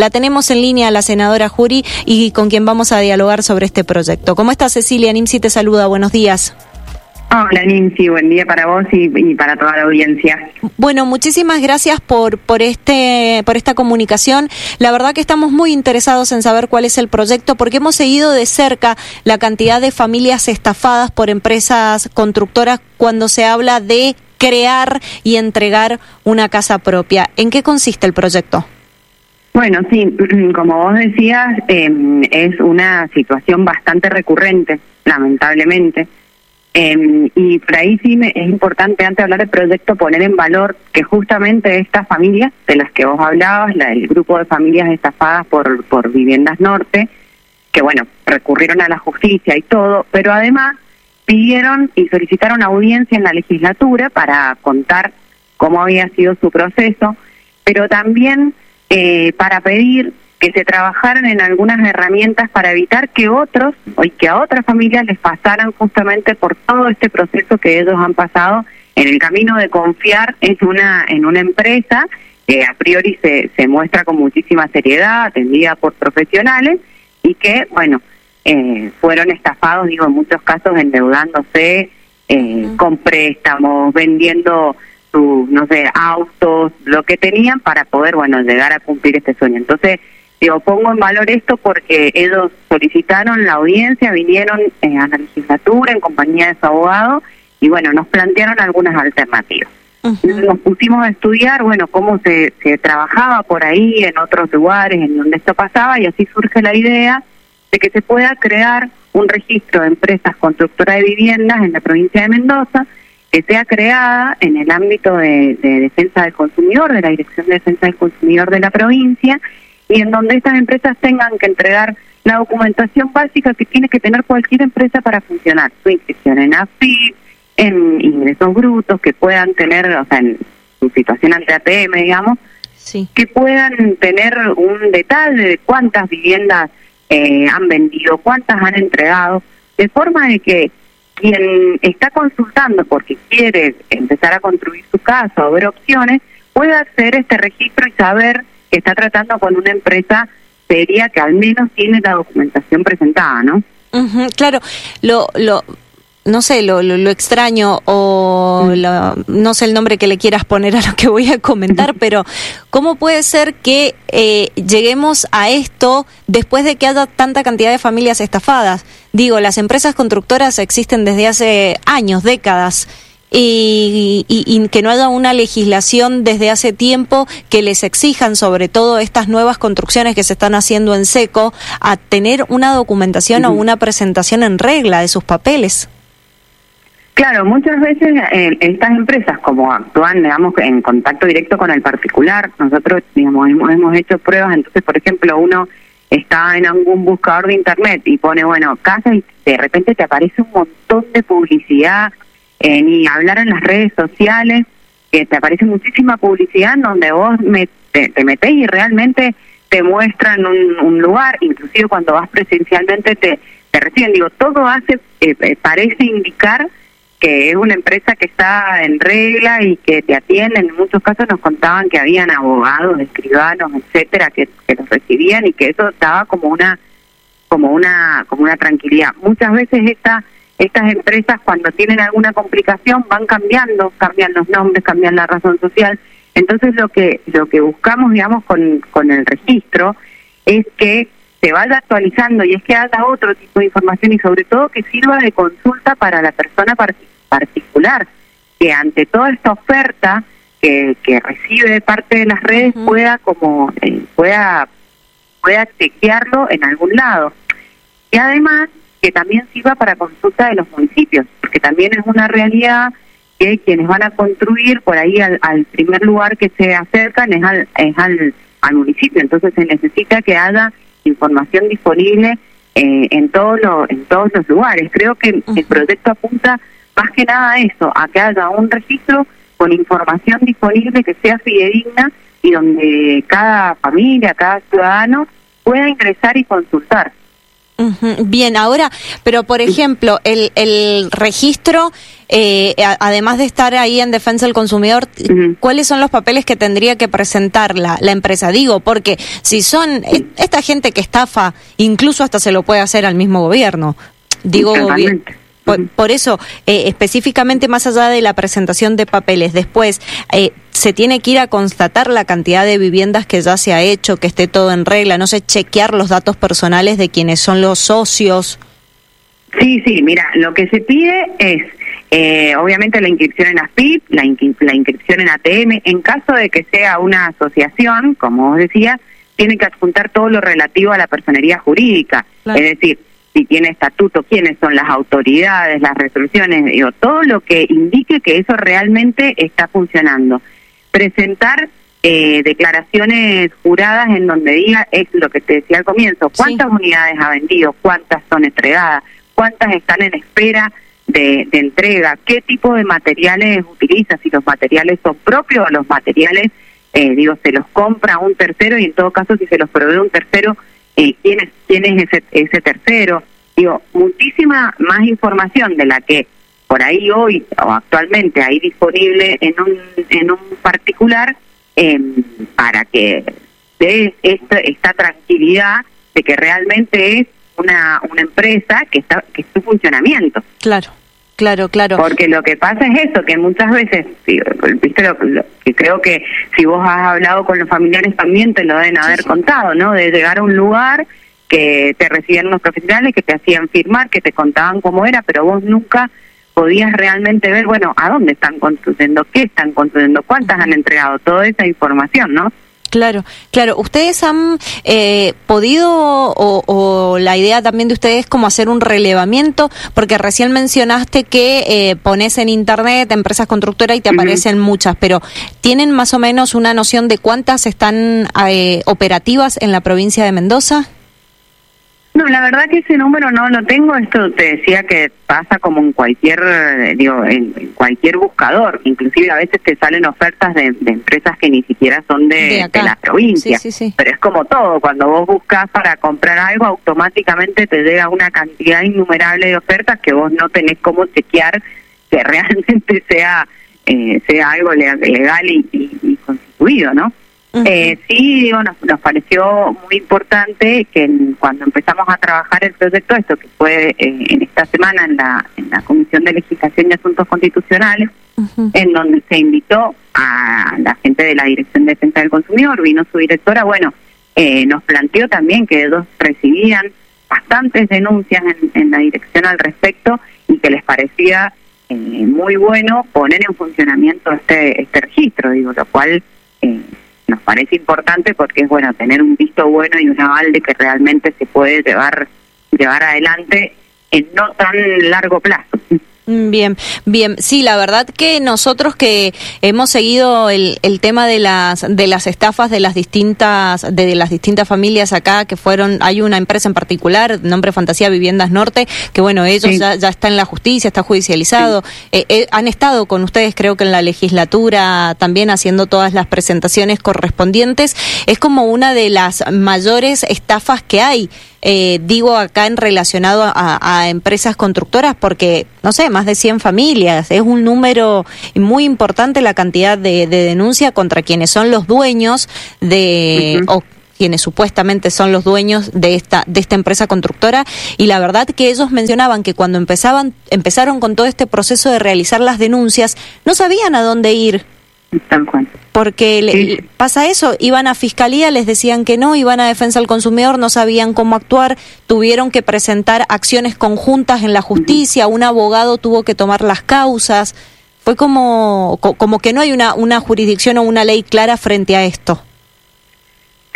La tenemos en línea la senadora Jury y con quien vamos a dialogar sobre este proyecto. ¿Cómo está Cecilia? Nimsi te saluda, buenos días. Hola Nimsi, buen día para vos y, y, para toda la audiencia. Bueno, muchísimas gracias por por este por esta comunicación. La verdad que estamos muy interesados en saber cuál es el proyecto porque hemos seguido de cerca la cantidad de familias estafadas por empresas constructoras cuando se habla de crear y entregar una casa propia. ¿En qué consiste el proyecto? Bueno, sí, como vos decías, eh, es una situación bastante recurrente, lamentablemente. Eh, y por ahí sí me, es importante, antes de hablar del proyecto, poner en valor que justamente estas familias, de las que vos hablabas, la, el grupo de familias estafadas por, por Viviendas Norte, que bueno, recurrieron a la justicia y todo, pero además pidieron y solicitaron audiencia en la legislatura para contar cómo había sido su proceso, pero también eh, para pedir que se trabajaran en algunas herramientas para evitar que otros y que a otras familias les pasaran justamente por todo este proceso que ellos han pasado en el camino de confiar en una en una empresa que a priori se, se muestra con muchísima seriedad, atendida por profesionales y que, bueno, eh, fueron estafados, digo, en muchos casos endeudándose eh, con préstamos, vendiendo sus, no sé, autos, lo que tenían para poder, bueno, llegar a cumplir este sueño. Entonces, digo, pongo en valor esto porque ellos solicitaron la audiencia, vinieron eh, a la legislatura en compañía de su abogado y, bueno, nos plantearon algunas alternativas. Uh -huh. Nos pusimos a estudiar, bueno, cómo se, se trabajaba por ahí en otros lugares en donde esto pasaba y así surge la idea de que se pueda crear un registro de empresas constructoras de viviendas en la provincia de Mendoza que sea creada en el ámbito de, de, defensa del consumidor, de la Dirección de Defensa del Consumidor de la provincia, y en donde estas empresas tengan que entregar la documentación básica que tiene que tener cualquier empresa para funcionar, su inscripción en AFIP, en ingresos brutos, que puedan tener, o sea, en su situación ante ATM, digamos, sí. que puedan tener un detalle de cuántas viviendas eh, han vendido, cuántas han entregado, de forma de que quien está consultando porque quiere empezar a construir su casa o ver opciones, pueda hacer este registro y saber que está tratando con una empresa seria que al menos tiene la documentación presentada, ¿no? Claro, lo, lo, no sé, lo, lo, lo extraño o mm. lo, no sé el nombre que le quieras poner a lo que voy a comentar, pero ¿cómo puede ser que eh, lleguemos a esto después de que haya tanta cantidad de familias estafadas? Digo, las empresas constructoras existen desde hace años, décadas. Y, y, y, que no haya una legislación desde hace tiempo que les exijan, sobre todo estas nuevas construcciones que se están haciendo en seco, a tener una documentación uh -huh. o una presentación en regla de sus papeles. Claro, muchas veces eh, estas empresas como actúan, digamos, en contacto directo con el particular, nosotros, digamos, hemos, hemos hecho pruebas, entonces, por ejemplo, uno está en algún buscador de internet y pone, bueno, casa y de repente te aparece un montón de publicidad, eh, ni hablar en las redes sociales, que te aparece muchísima publicidad en donde vos me, te, te metés y realmente te muestran un, lugar, inclusive cuando vas presencialmente te, te reciben. Digo, todo hace, eh, eh parece indicar que es una empresa que está en regla y que te atienden. En muchos casos nos contaban que habían abogados, escribanos, etcétera, que, que los recibían y que eso daba como una como una como una tranquilidad. Muchas veces esta, estas empresas cuando tienen alguna complicación van cambiando, cambian los nombres, cambian la razón social. Entonces lo que lo que buscamos, digamos, con con el registro es que se vaya actualizando y es que haga otro tipo de información y sobre todo que sirva de consulta para la persona particular, que ante toda esta oferta que, que recibe de parte de las redes uh -huh. pueda como eh, pueda pueda chequearlo en algún lado. Y además que también sirva para consulta de los municipios, porque también es una realidad que quienes van a construir por ahí al, al primer lugar que se acercan es al, es al, al municipio, entonces se necesita que haya información disponible eh, en, todo lo, en todos los lugares. Creo que uh -huh. el proyecto apunta más que nada a eso, a que haya un registro con información disponible que sea fidedigna y donde cada familia, cada ciudadano pueda ingresar y consultar. Bien, ahora, pero por ejemplo, el, el registro, eh, además de estar ahí en defensa del consumidor, ¿cuáles son los papeles que tendría que presentar la, la empresa? Digo, porque si son esta gente que estafa, incluso hasta se lo puede hacer al mismo gobierno. Digo, por, eso, eh, específicamente más allá de la presentación de papeles, después eh, se tiene que ir a constatar la cantidad de viviendas que ya se ha hecho, que esté todo en regla, no sé, chequear los datos personales de quienes son los socios. Sí, sí, mira, lo que se pide es eh, obviamente la inscripción en ASPIP, la, la inscripción en ATM, en caso de que sea una asociación, como vos decías, tiene que adjuntar todo lo relativo a la personería jurídica, es decir, si tiene estatuto, quiénes son las autoridades, las resoluciones, digo, todo lo que indique que eso realmente está funcionando. Presentar eh, declaraciones juradas en donde diga, es lo que te decía al comienzo, cuántas unidades ha vendido, cuántas son entregadas, cuántas están en espera de, entrega, qué tipo de materiales utiliza, si los materiales son propios o los materiales, eh, digo, se los compra un tercero y en todo caso si se los provee un tercero, eh, quién es quién es ese ese tercero. Digo muchísima más información de la que por ahí hoy o actualmente hay disponible en un en un particular em, para que dé esta, esta tranquilidad de que realmente es una una empresa que está que en funcionamiento. Claro Claro, claro. Porque lo que pasa es eso, que muchas veces, viste lo, que creo que si vos has hablado con los familiares también te lo deben haber contado, ¿no? De llegar a un lugar que te recibían unos profesionales que te hacían firmar, que te contaban cómo era, pero vos nunca podías realmente ver, bueno, a dónde están construyendo, qué están construyendo, cuántas han entregado, toda esa información, ¿no? Claro, claro. ¿Ustedes han eh, podido, o, la idea también de ustedes, como hacer un relevamiento? Porque recién mencionaste que eh, pones en internet empresas constructoras y te aparecen muchas, pero ¿tienen más o menos una noción de cuántas están eh, operativas en la provincia de Mendoza? No, la verdad que ese número no lo tengo. Esto te decía que pasa como en cualquier, digo, en, cualquier buscador. Inclusive a veces te salen ofertas de, empresas que ni siquiera son de, la provincia. Pero es como todo. Cuando vos buscas para comprar algo, automáticamente te llega una cantidad innumerable de ofertas que vos no tenés cómo chequear que realmente sea eh, sea algo legal y, y constituido, ¿no? Eh, sí, digo, nos, nos, pareció muy importante que cuando empezamos a trabajar el proyecto, esto que fue eh, en esta semana en la, en la Comisión de Legislación y Asuntos Constitucionales, en donde se invitó a la gente de la Dirección de Defensa del Consumidor, vino su directora, bueno, eh, nos planteó también que ellos recibían bastantes denuncias en, en la dirección al respecto y que les parecía eh, muy bueno poner en funcionamiento este, este registro, digo, lo cual eh, nos parece importante porque es bueno tener un visto bueno y un aval de que realmente se puede llevar llevar adelante en no tan largo plazo. Bien, bien. Sí, la verdad que nosotros que hemos seguido el, el tema de las de las estafas de las distintas de, las distintas familias acá que fueron hay una empresa en particular nombre Fantasía Viviendas Norte que bueno ellos ya, ya está en la justicia está judicializado. Eh, eh, han estado con ustedes creo que en la legislatura también haciendo todas las presentaciones correspondientes. Es como una de las mayores estafas que hay eh, digo acá en relacionado a, empresas constructoras porque, no sé, más de 100 familias, es un número muy importante la cantidad de, denuncia contra quienes son los dueños de... o quienes supuestamente son los dueños de esta de esta empresa constructora. Y la verdad que ellos mencionaban que cuando empezaban empezaron con todo este proceso de realizar las denuncias no sabían a dónde ir porque pasa eso, iban a fiscalía, les decían que no, iban a defensa del consumidor, no sabían cómo actuar, tuvieron que presentar acciones conjuntas en la justicia, un abogado tuvo que tomar las causas. Fue como, como que no hay una, una jurisdicción o una ley clara frente a esto.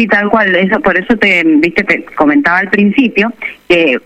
Sí, tal cual. Eso, por eso te, viste, te comentaba al principio que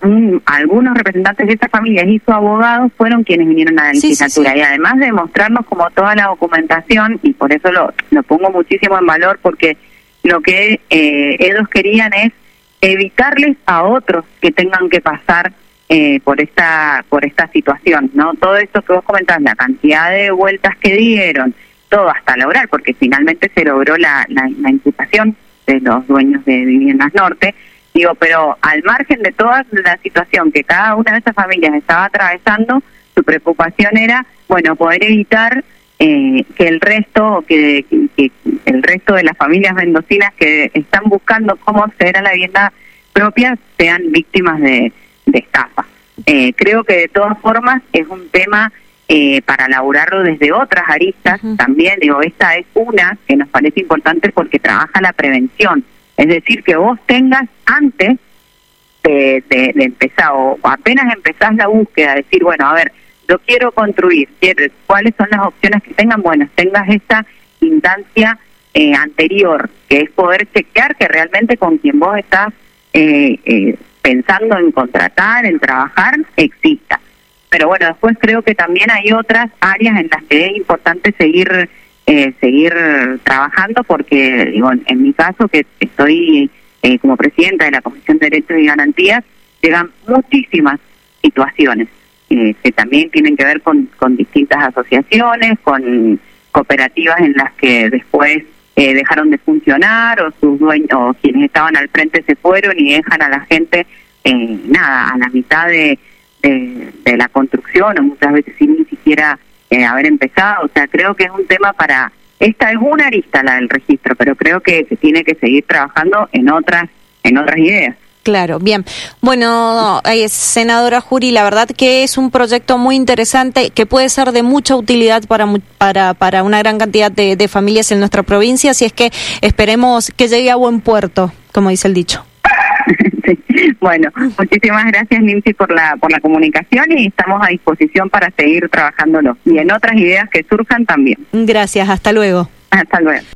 algunos representantes de esta familia y su abogado fueron quienes vinieron a la legislatura. y además de mostrarnos como toda la documentación, y por eso lo, lo pongo muchísimo en valor, porque lo que eh, ellos querían es evitarles a otros que tengan que pasar eh, por esta por esta situación, ¿no? Todo esto que vos comentás, la cantidad de vueltas que dieron, todo hasta lograr, porque finalmente se logró la, la, la imputación de los dueños de Viviendas Norte, Digo, pero al margen de toda la situación que cada una de esas familias estaba atravesando, su preocupación era, bueno, poder evitar eh, que el resto, que, que, el resto de las familias mendocinas que están buscando cómo acceder a la vivienda propia sean víctimas de, de estafa. Eh, creo que de todas formas es un tema eh, para elaborarlo desde otras aristas también. Digo, esta es una que nos parece importante porque trabaja la prevención. Es decir, que vos tengas antes de, de, empezar o apenas empezás la búsqueda, decir, bueno, a ver, yo quiero construir, ¿cuáles son las opciones que tengan? Bueno, tengas esta instancia eh, anterior, que es poder chequear que realmente con quien vos estás eh, eh, pensando en contratar, en trabajar, exista. Pero bueno, después creo que también hay otras áreas en las que es importante seguir eh, seguir trabajando porque, digo, en, mi caso, que estoy eh, como presidenta de la Comisión de Derechos y Garantías, llegan muchísimas situaciones eh, que también tienen que ver con, con distintas asociaciones, con cooperativas en las que después dejaron de funcionar o sus dueños o quienes estaban al frente se fueron y dejan a la gente nada a la mitad de, de, la construcción o muchas veces sin ni siquiera eh, haber empezado. O sea, creo que es un tema para... Esta es una arista la del registro, pero creo que se tiene que seguir trabajando en otras, en otras ideas. Claro, bien. Bueno, eh, senadora Juri, la verdad que es un proyecto muy interesante que puede ser de mucha utilidad para, para, para una gran cantidad de, de familias en nuestra provincia, así es que esperemos que llegue a buen puerto, como dice el dicho. Bueno, muchísimas gracias Nancy por la por la comunicación y estamos a disposición para seguir trabajándolo y en otras ideas que surjan también. Gracias, hasta luego. Hasta luego.